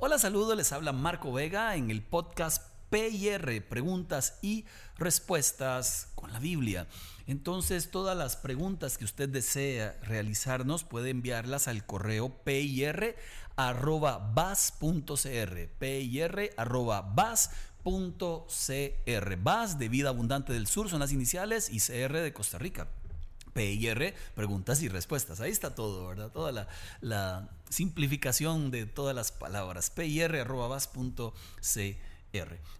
Hola, saludos, les habla Marco Vega en el podcast PIR, preguntas y respuestas con la Biblia. Entonces, todas las preguntas que usted desea realizarnos puede enviarlas al correo pir.bas.cr, pir.bas.cr. BAS de Vida Abundante del Sur son las iniciales y CR de Costa Rica. PIR, preguntas y respuestas. Ahí está todo, ¿verdad? Toda la, simplificación de todas las palabras.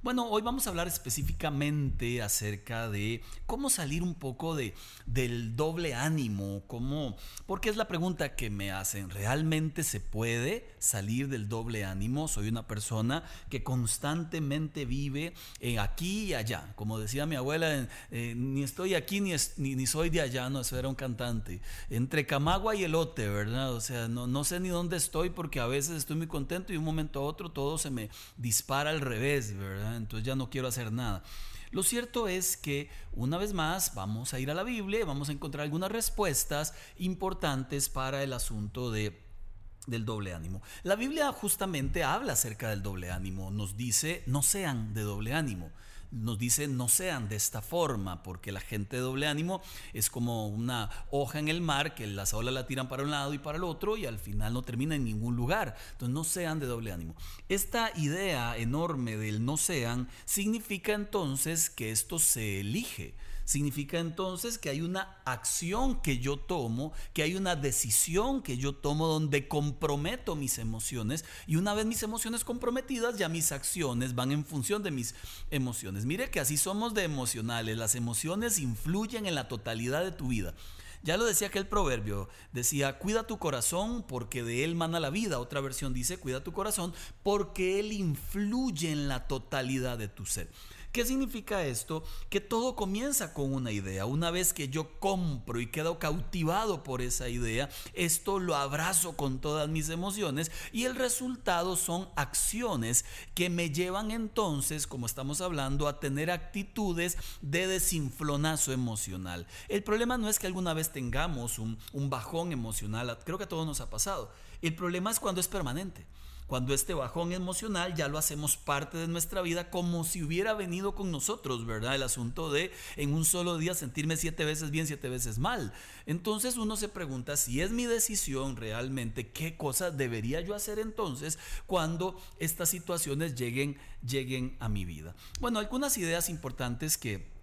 Bueno, hoy vamos a hablar específicamente acerca de cómo salir un poco de, del doble ánimo, cómo, porque es la pregunta que me hacen, ¿realmente se puede salir del doble ánimo? Soy una persona que constantemente vive eh, aquí y allá, como decía mi abuela, eh, ni estoy aquí ni, ni, soy de allá, no, eso era un cantante, entre Camagua y Elote, ¿verdad? O sea, no, no sé ni dónde estoy porque a veces estoy muy contento y un momento a otro todo se me dispara al revés Entonces ya no quiero hacer nada. Lo cierto es que una vez más vamos a ir a la Biblia, vamos a encontrar algunas respuestas importantes para el asunto de del doble ánimo. La Biblia justamente habla acerca del doble ánimo, nos dice no sean de doble ánimo, nos dice no sean de esta forma, porque la gente de doble ánimo es como una hoja en el mar que las olas la tiran para un lado y para el otro y al final no termina en ningún lugar. Entonces no sean de doble ánimo. Esta idea enorme del no sean significa entonces que esto se elige, significa entonces que hay una acción que yo tomo, que hay una decisión que yo tomo donde comprometo mis emociones y una vez mis emociones comprometidas ya mis acciones van en función de mis emociones. Mire que así somos de emocionales, las emociones influyen en la totalidad de tu vida. Ya lo decía aquel proverbio, decía, cuida tu corazón porque de él mana la vida. Otra versión dice, cuida tu corazón porque él influye en la totalidad de tu ser. ¿Qué significa esto? Que todo comienza con una idea. Una vez que yo compro y quedo cautivado por esa idea, esto lo abrazo con todas mis emociones y el resultado son acciones que me llevan entonces, como estamos hablando, a tener actitudes de desinflonazo emocional. El problema no es que alguna vez tengamos un, un bajón emocional, creo que a todos nos ha pasado. El problema es cuando es permanente cuando este bajón emocional ya lo hacemos parte de nuestra vida como si hubiera venido con nosotros, ¿verdad? El asunto de en un solo día sentirme siete veces bien, siete veces mal. Entonces uno se pregunta si es mi decisión realmente, ¿qué cosas debería yo hacer entonces cuando estas situaciones lleguen, lleguen a mi vida? Bueno, algunas ideas importantes que...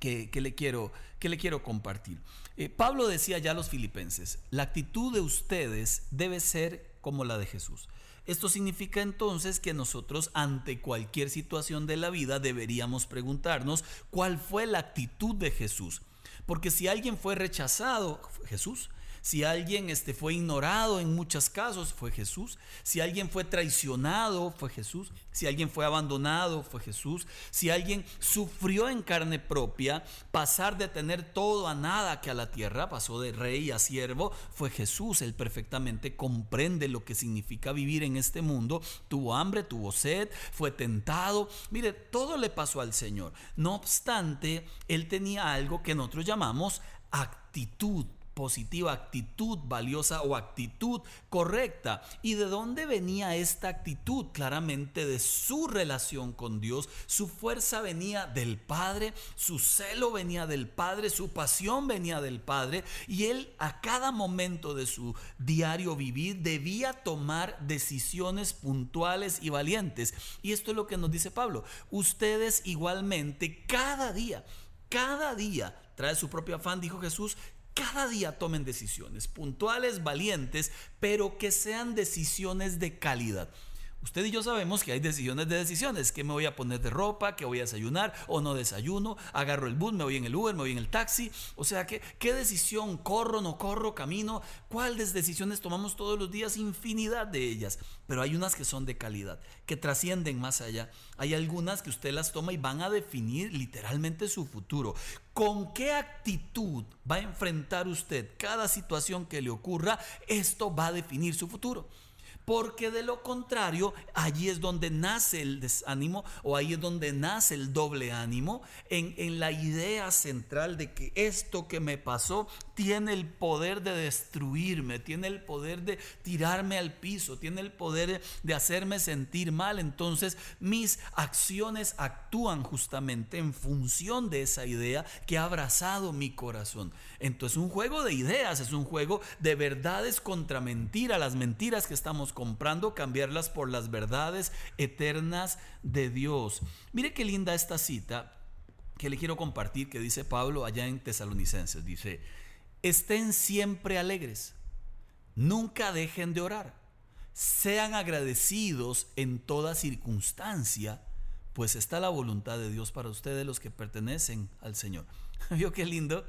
Que, le quiero, que, le quiero, compartir. Eh, Pablo decía ya a los filipenses, la actitud de ustedes debe ser como la de Jesús. Esto significa entonces que nosotros ante cualquier situación de la vida deberíamos preguntarnos cuál fue la actitud de Jesús. Porque si alguien fue rechazado, Jesús, si alguien este, fue ignorado en muchos casos, fue Jesús. Si alguien fue traicionado, fue Jesús. Si alguien fue abandonado, fue Jesús. Si alguien sufrió en carne propia, pasar de tener todo a nada que a la tierra, pasó de rey a siervo, fue Jesús. Él perfectamente comprende lo que significa vivir en este mundo. Tuvo hambre, tuvo sed, fue tentado. Mire, todo le pasó al Señor. No obstante, él tenía algo que nosotros llamamos actitud positiva, actitud valiosa o actitud correcta. ¿Y de dónde venía esta actitud? Claramente de su relación con Dios. Su fuerza venía del Padre, su celo venía del Padre, su pasión venía del Padre. Y él a cada momento de su diario vivir debía tomar decisiones puntuales y valientes. Y esto es lo que nos dice Pablo. Ustedes igualmente cada día cada día trae su propio afán, dijo Jesús, cada día tomen decisiones puntuales, valientes, pero que sean decisiones de calidad. Usted y yo sabemos que hay decisiones de decisiones. ¿Qué me voy a poner de ropa? ¿Qué voy a desayunar? ¿O no desayuno? ¿Agarro el bus? ¿Me voy en el Uber? ¿Me voy en el taxi? O sea, ¿qué, qué decisión? ¿Corro? ¿No corro? ¿Camino? ¿Cuáles decisiones tomamos todos los días? Infinidad de ellas. Pero hay unas que son de calidad, que trascienden más allá. Hay algunas que usted las toma y van a definir literalmente su futuro. ¿Con qué actitud va a enfrentar usted cada situación que le ocurra? Esto va a definir su futuro. Porque de lo contrario, allí es donde nace el desánimo o ahí es donde nace el doble ánimo, en, en la idea central de que esto que me pasó tiene el poder de destruirme, tiene el poder de tirarme al piso, tiene el poder de hacerme sentir mal. Entonces mis acciones actúan justamente en función de esa idea que ha abrazado mi corazón. Entonces un juego de ideas, es un juego de verdades contra mentiras, las mentiras que estamos comprando, cambiarlas por las verdades eternas de Dios. Mire qué linda esta cita que le quiero compartir que dice Pablo allá en Tesalonicenses. Dice, estén siempre alegres, nunca dejen de orar, sean agradecidos en toda circunstancia, pues está la voluntad de Dios para ustedes los que pertenecen al Señor. ¿Vio qué lindo?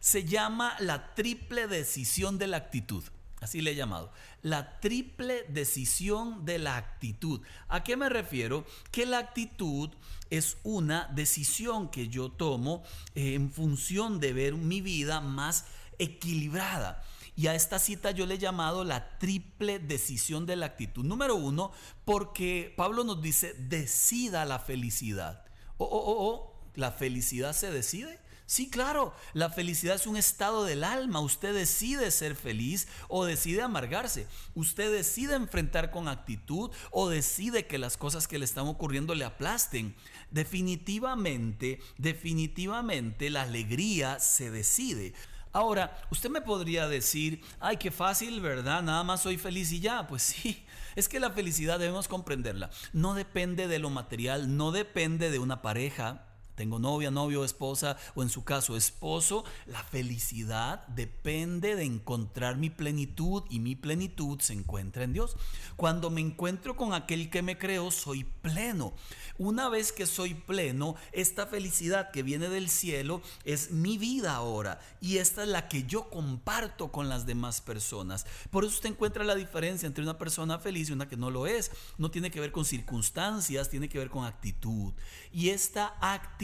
Se llama la triple decisión de la actitud. Así le he llamado. La triple decisión de la actitud. ¿A qué me refiero? Que la actitud es una decisión que yo tomo eh, en función de ver mi vida más equilibrada. Y a esta cita yo le he llamado la triple decisión de la actitud. Número uno, porque Pablo nos dice, decida la felicidad. O, oh, oh, ¿la felicidad se decide? Sí, claro, la felicidad es un estado del alma. Usted decide ser feliz o decide amargarse. Usted decide enfrentar con actitud o decide que las cosas que le están ocurriendo le aplasten. Definitivamente, definitivamente la alegría se decide. Ahora, usted me podría decir, ay, qué fácil, ¿verdad? Nada más soy feliz y ya. Pues sí, es que la felicidad debemos comprenderla. No depende de lo material, no depende de una pareja, tengo novia, novio, esposa o en su caso esposo, la felicidad depende de encontrar mi plenitud y mi plenitud se encuentra en Dios. Cuando me encuentro con aquel que me creó, soy pleno. Una vez que soy pleno, esta felicidad que viene del cielo es mi vida ahora y esta es la que yo comparto con las demás personas. Por eso usted encuentra la diferencia entre una persona feliz y una que no lo es. No tiene que ver con circunstancias, tiene que ver con actitud. Y esta actitud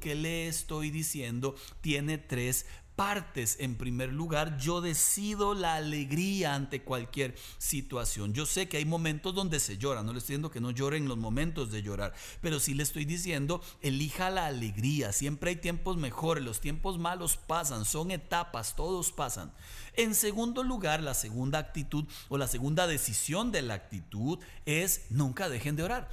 que le estoy diciendo tiene tres partes. En primer lugar, yo decido la alegría ante cualquier situación. Yo sé que hay momentos donde se llora, no le estoy diciendo que no llore en los momentos de llorar, pero sí le estoy diciendo, elija la alegría. Siempre hay tiempos mejores, los tiempos malos pasan, son etapas, todos pasan. En segundo lugar, la segunda actitud o la segunda decisión de la actitud es nunca dejen de orar.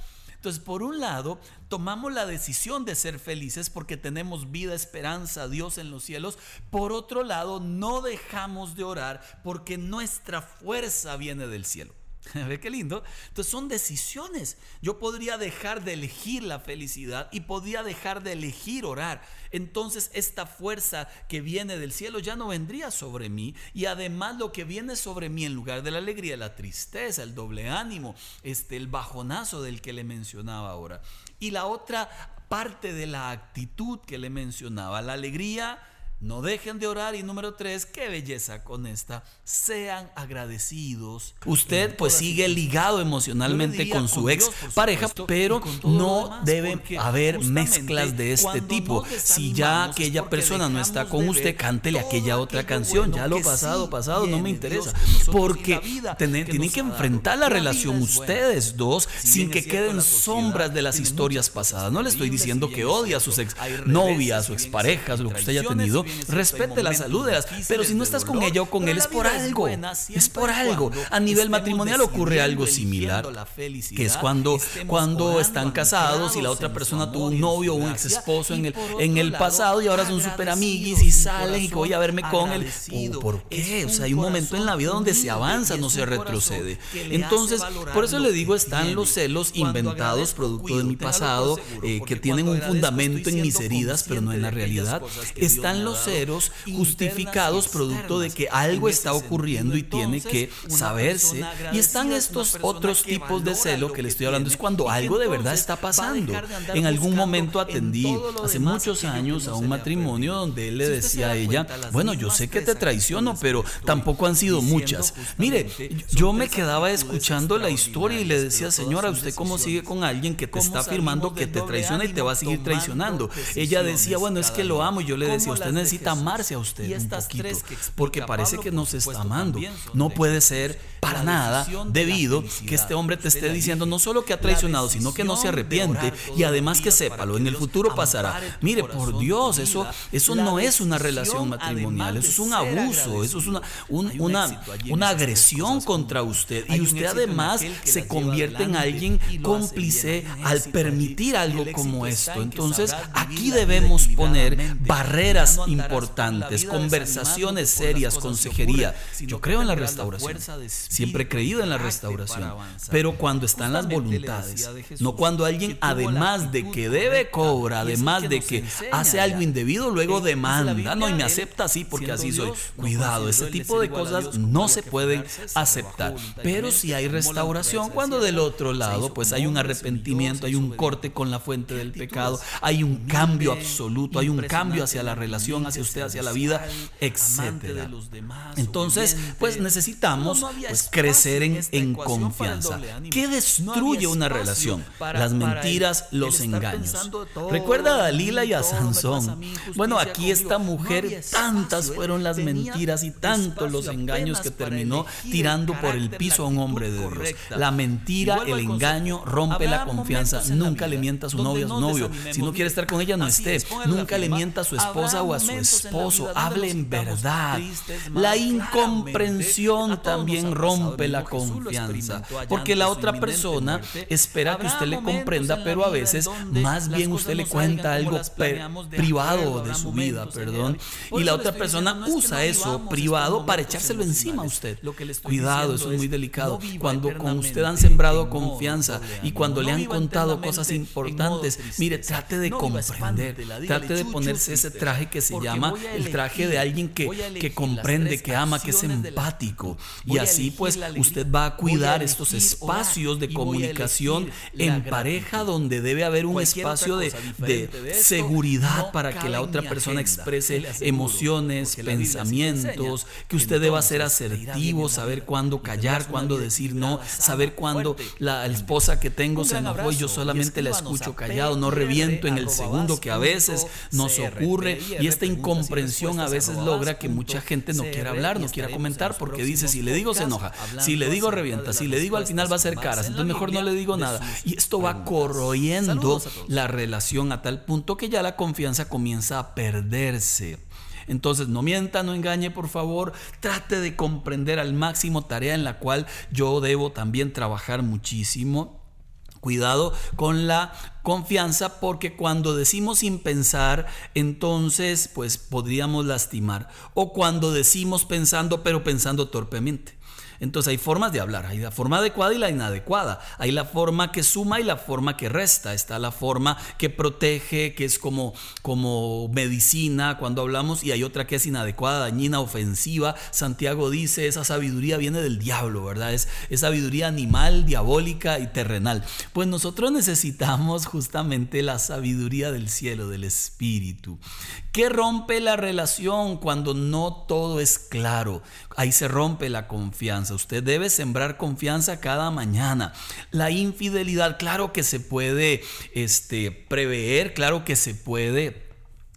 Entonces, por un lado, tomamos la decisión de ser felices porque tenemos vida, esperanza, Dios en los cielos. Por otro lado, no dejamos de orar porque nuestra fuerza viene del cielo. ¿Ve qué lindo? Entonces son decisiones. Yo podría dejar de elegir la felicidad y podría dejar de elegir orar. Entonces esta fuerza que viene del cielo ya no vendría sobre mí. Y además lo que viene sobre mí en lugar de la alegría, la tristeza, el doble ánimo, este, el bajonazo del que le mencionaba ahora. Y la otra parte de la actitud que le mencionaba, la alegría no dejen de orar. Y número tres, qué belleza con esta. Sean agradecidos. Usted pues sigue ligado emocionalmente con su ex pareja, pero no debe haber mezclas de este tipo. Si ya aquella persona no está con usted, cántele aquella otra canción. Ya lo pasado, pasado, no me interesa. Porque tienen que enfrentar la relación ustedes dos sin que queden sombras de las historias pasadas. No le estoy diciendo que odia a sus ex novias o exparejas, lo que usted haya tenido respete la salud de las, pero si no estás con ella o con él es por algo, es por algo. A nivel matrimonial ocurre algo similar, que es cuando, cuando están casados y la otra persona tuvo un novio o un ex esposo en el, en el pasado y ahora son super amiguis y salen y que voy a verme con él. ¿Por qué? O sea, hay un momento en la vida donde se avanza, no se retrocede. Entonces, por eso le digo, están los celos inventados, producto de mi pasado, eh, que tienen un fundamento en mis heridas, pero no en la realidad. Están los ceros justificados producto de que algo está ocurriendo y tiene que saberse. Y están estos otros tipos de celo que le estoy hablando, es cuando algo de verdad está pasando. En algún momento atendí hace muchos años a un matrimonio donde él le decía a ella, bueno, yo sé que te traiciono, pero tampoco han sido muchas. Mire, yo me quedaba escuchando la historia y le decía, señora, ¿usted cómo sigue con alguien que te está afirmando que te traiciona y te va a seguir traicionando? Ella decía, bueno, es que lo amo y yo le decía, usted necesita amarse a usted un poquito, porque parece que no se está amando. No puede ser para nada debido que este hombre te esté diciendo no solo que ha traicionado, sino que no se arrepiente y además que sépalo, en el futuro pasará. Mire, por Dios, eso, eso no es una relación matrimonial, eso es un abuso, eso es una, una, una agresión contra usted. Y usted además se convierte en alguien cómplice al permitir algo como esto. Entonces, aquí debemos poner barreras importantes, conversaciones serias, consejería. Yo creo en la restauración. Siempre he creído en la restauración. Pero cuando están las voluntades, no cuando alguien, además de que debe cobra, además de que hace algo indebido, luego demanda, no, y me acepta así porque así soy. Cuidado, ese tipo de cosas no se pueden aceptar. Pero si hay restauración, cuando del otro lado, pues hay un arrepentimiento, hay un corte con la fuente del pecado, hay un cambio absoluto, hay un cambio hacia la relación, hacia usted, hacia la vida, etcétera. Entonces, pues necesitamos pues, crecer en, en confianza. ¿Qué destruye una relación? Las mentiras, los engaños. Recuerda a Dalila y a Sansón. Bueno, aquí esta mujer, tantas fueron las mentiras y tantos los engaños que terminó tirando por el piso a un hombre de Dios. La mentira, el engaño rompe la confianza. Nunca le mienta a su novio, a su novio. Si no quiere estar con ella, no esté. Nunca le mienta a su esposa o a su esposo. Hable en verdad. La incomprensión también rompe la confianza. Porque la otra persona espera que usted le comprenda, pero a veces más bien usted le cuenta algo privado de su vida, perdón. Y la otra persona usa eso privado para echárselo encima a usted. Cuidado, eso es muy delicado. Cuando con usted han sembrado confianza y cuando le han contado cosas importantes, mire, trate de comprender, trate de ponerse ese traje que se llama el traje de alguien que, que comprende, que ama, que es empático. Y así pues usted va a cuidar estos espacios de comunicación en pareja donde debe haber un espacio de, de seguridad para que la otra persona exprese emociones, pensamientos, que usted deba ser asertivo, saber cuándo callar, cuándo decir no, saber cuándo la esposa que tengo se enojó y yo solamente la escucho callado, no reviento en el segundo que a veces nos ocurre. Y esta incomprensión a veces logra que mucha gente no quiera hablar, no quiera comentar porque dice si le digo se enoja, si le digo revienta, si le digo al final va a ser caras, entonces mejor no le digo nada y esto va corroyendo la relación a tal punto que ya la confianza comienza a perderse. Entonces, no mienta, no engañe, por favor. Trate de comprender al máximo tarea en la cual yo debo también trabajar muchísimo. Cuidado con la confianza porque cuando decimos sin pensar, entonces pues podríamos lastimar. O cuando decimos pensando pero pensando torpemente. Entonces hay formas de hablar, hay la forma adecuada y la inadecuada, hay la forma que suma y la forma que resta, está la forma que protege, que es como, como medicina cuando hablamos y hay otra que es inadecuada, dañina, ofensiva. Santiago dice, esa sabiduría viene del diablo, ¿verdad? Es, es sabiduría animal, diabólica y terrenal. Pues nosotros necesitamos justamente la sabiduría del cielo, del espíritu. ¿Qué rompe la relación cuando no todo es claro? Ahí se rompe la confianza. Usted debe sembrar confianza cada mañana. La infidelidad, claro que se puede este, prever, claro que se puede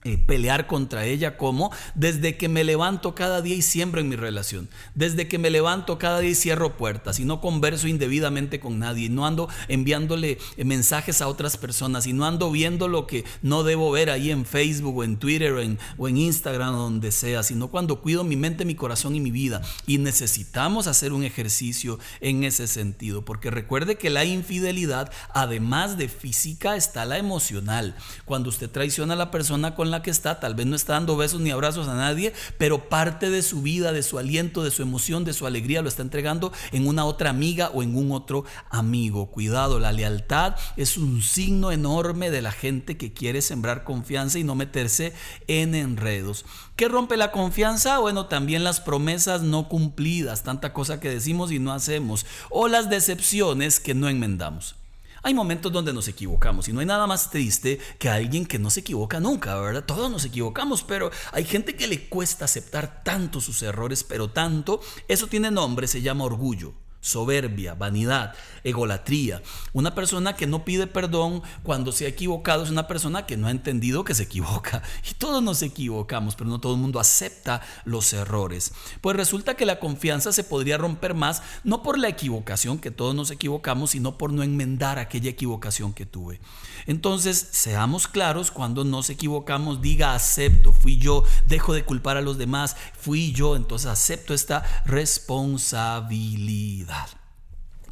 eh, pelear contra ella como desde que me levanto cada día y siembro en mi relación, desde que me levanto cada día y cierro puertas y no converso indebidamente con nadie, y no ando enviándole eh, mensajes a otras personas y no ando viendo lo que no debo ver ahí en Facebook o en Twitter o en, o en Instagram o donde sea, sino cuando cuido mi mente, mi corazón y mi vida. Y necesitamos hacer un ejercicio en ese sentido, porque recuerde que la infidelidad, además de física, está la emocional. Cuando usted traiciona a la persona con la que está, tal vez no está dando besos ni abrazos a nadie, pero parte de su vida, de su aliento, de su emoción, de su alegría lo está entregando en una otra amiga o en un otro amigo. Cuidado, la lealtad es un signo enorme de la gente que quiere sembrar confianza y no meterse en enredos. ¿Qué rompe la confianza? Bueno, también las promesas no cumplidas, tanta cosa que decimos y no hacemos, o las decepciones que no enmendamos. Hay momentos donde nos equivocamos y no hay nada más triste que alguien que no se equivoca nunca, ¿verdad? Todos nos equivocamos, pero hay gente que le cuesta aceptar tanto sus errores, pero tanto, eso tiene nombre, se llama orgullo. Soberbia, vanidad, egolatría. Una persona que no pide perdón cuando se ha equivocado es una persona que no ha entendido que se equivoca. Y todos nos equivocamos, pero no todo el mundo acepta los errores. Pues resulta que la confianza se podría romper más, no por la equivocación, que todos nos equivocamos, sino por no enmendar aquella equivocación que tuve. Entonces, seamos claros, cuando nos equivocamos, diga acepto, fui yo, dejo de culpar a los demás, fui yo, entonces acepto esta responsabilidad.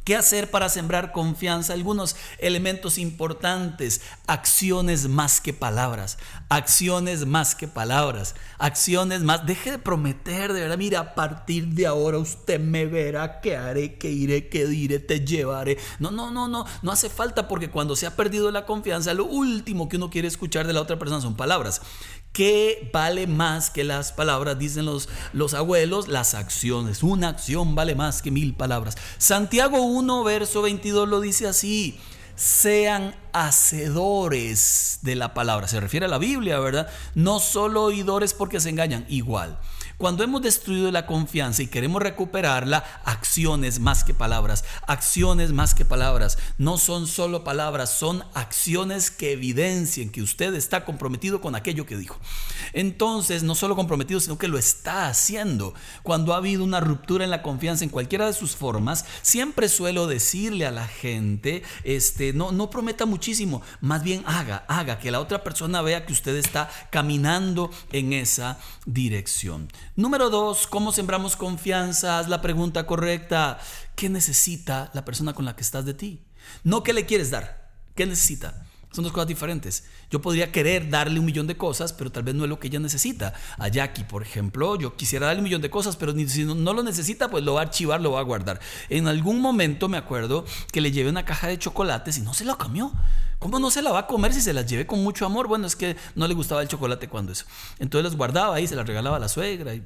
¿Qué hacer para sembrar confianza? Algunos elementos importantes. Acciones más que palabras. Acciones más que palabras. Acciones más. Deje de prometer, de verdad. Mira, a partir de ahora usted me verá qué haré, qué iré, qué diré, te llevaré. No, no, no, no. No hace falta porque cuando se ha perdido la confianza, lo último que uno quiere escuchar de la otra persona son palabras. ¿Qué vale más que las palabras? Dicen los, los abuelos, las acciones. Una acción vale más que mil palabras. Santiago 1, verso 22 lo dice así. Sean hacedores de la palabra. Se refiere a la Biblia, ¿verdad? No solo oidores porque se engañan, igual. Cuando hemos destruido la confianza y queremos recuperarla, acciones más que palabras, acciones más que palabras. No son solo palabras, son acciones que evidencien que usted está comprometido con aquello que dijo. Entonces, no solo comprometido, sino que lo está haciendo. Cuando ha habido una ruptura en la confianza en cualquiera de sus formas, siempre suelo decirle a la gente, este, no, no prometa muchísimo, más bien haga, haga, que la otra persona vea que usted está caminando en esa dirección. Número dos, ¿cómo sembramos confianza? Haz la pregunta correcta. ¿Qué necesita la persona con la que estás de ti? No qué le quieres dar. ¿Qué necesita? Son dos cosas diferentes. Yo podría querer darle un millón de cosas, pero tal vez no es lo que ella necesita. A Jackie, por ejemplo, yo quisiera darle un millón de cosas, pero si no, no, lo necesita, pues lo va a archivar, lo va a guardar. En algún momento me acuerdo que le llevé una caja de chocolates y no se la comió. ¿Cómo no se la va a comer si se las llevé con mucho amor? Bueno, es que no le gustaba el chocolate cuando eso. Entonces las guardaba ahí, se las regalaba a la suegra y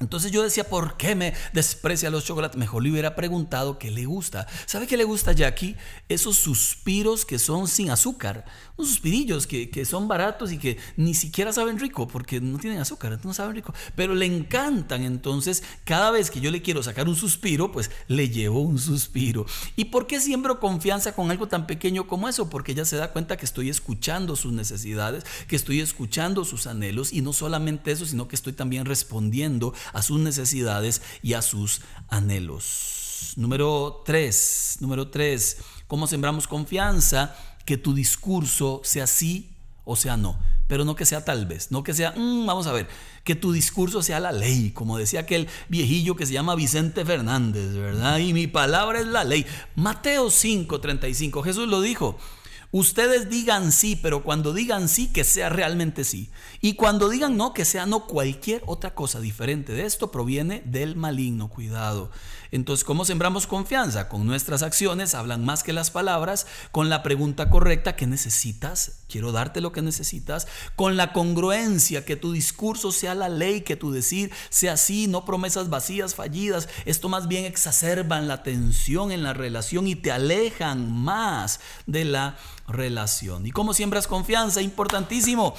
entonces yo decía, ¿por qué me desprecia los chocolates? Mejor le hubiera preguntado qué le gusta. ¿Sabe qué le gusta Jackie? Esos suspiros que son sin azúcar. Unos suspirillos que, que, son baratos y que ni siquiera saben rico porque no tienen azúcar, no saben rico. Pero le encantan. Entonces, cada vez que yo le quiero sacar un suspiro, pues le llevo un suspiro. ¿Y por qué siembro confianza con algo tan pequeño como eso? Porque ella se da cuenta que estoy escuchando sus necesidades, que estoy escuchando sus anhelos y no solamente eso, sino que estoy también respondiendo a sus necesidades y a sus anhelos. Número tres, número tres, ¿cómo sembramos confianza? Que tu discurso sea sí o sea no, pero no que sea tal vez, no que sea, mm, vamos a ver, que tu discurso sea la ley, como decía aquel viejillo que se llama Vicente Fernández, ¿verdad? Y mi palabra es la ley. Mateo 5:35, Jesús lo dijo. Ustedes digan sí, pero cuando digan sí, que sea realmente sí. Y cuando digan no, que sea no cualquier otra cosa diferente de esto proviene del maligno. Cuidado. Entonces, ¿cómo sembramos confianza? Con nuestras acciones, hablan más que las palabras, con la pregunta correcta, ¿qué necesitas? Quiero darte lo que necesitas, con la congruencia, que tu discurso sea la ley, que tu decir sea así, no promesas vacías, fallidas. Esto más bien exacerban la tensión en la relación y te alejan más de la relación. ¿Y cómo siembras confianza? Importantísimo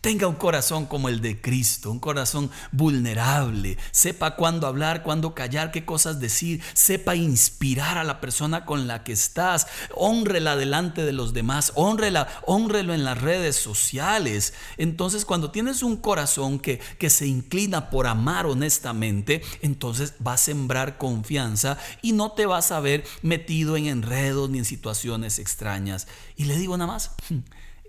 Tenga un corazón como el de Cristo, un corazón vulnerable. Sepa cuándo hablar, cuándo callar, qué cosas decir. Sepa inspirar a la persona con la que estás. Honrela delante de los demás. Honrela, honrelo en las redes sociales. Entonces, cuando tienes un corazón que, que se inclina por amar honestamente, entonces va a sembrar confianza y no te vas a ver metido en enredos ni en situaciones extrañas. Y le digo nada más.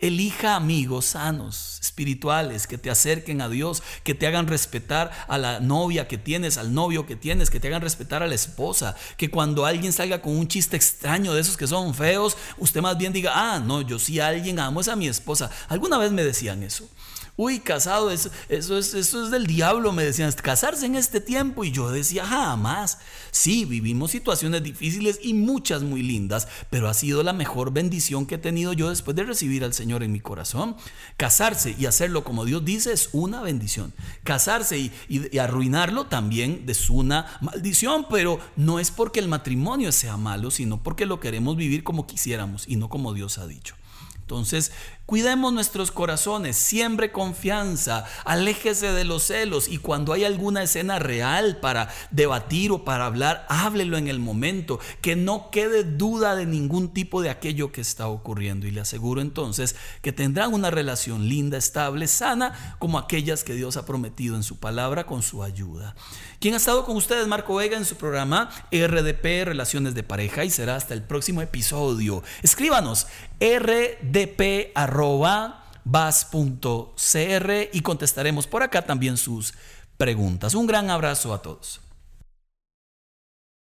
Elija amigos sanos, espirituales, que te acerquen a Dios, que te hagan respetar a la novia que tienes, al novio que tienes, que te hagan respetar a la esposa, que cuando alguien salga con un chiste extraño de esos que son feos, usted más bien diga, ah, no, yo sí alguien amo, es a mi esposa. Alguna vez me decían eso uy, casado, eso, eso, es, eso es del diablo, me decían, casarse en este tiempo. Y yo decía, jamás. Sí, vivimos situaciones difíciles y muchas muy lindas, pero ha sido la mejor bendición que he tenido yo después de recibir al Señor en mi corazón. Casarse y hacerlo como Dios dice es una bendición. Casarse y, y arruinarlo también es una maldición, pero no es porque el matrimonio sea malo, sino porque lo queremos vivir como quisiéramos y no como Dios ha dicho. Entonces, cuidemos nuestros corazones, siembre confianza, aléjese de los celos y cuando hay alguna escena real para debatir o para hablar, háblelo en el momento, que no quede duda de ningún tipo de aquello que está ocurriendo y le aseguro entonces que tendrán una relación linda, estable, sana, como aquellas que Dios ha prometido en su palabra con su ayuda. ¿Quién ha estado con ustedes? Marco Vega en su programa RDP, Relaciones de Pareja y será hasta el próximo episodio. Escríbanos rdp.bas.cr y contestaremos por acá también sus preguntas. Un gran abrazo a todos.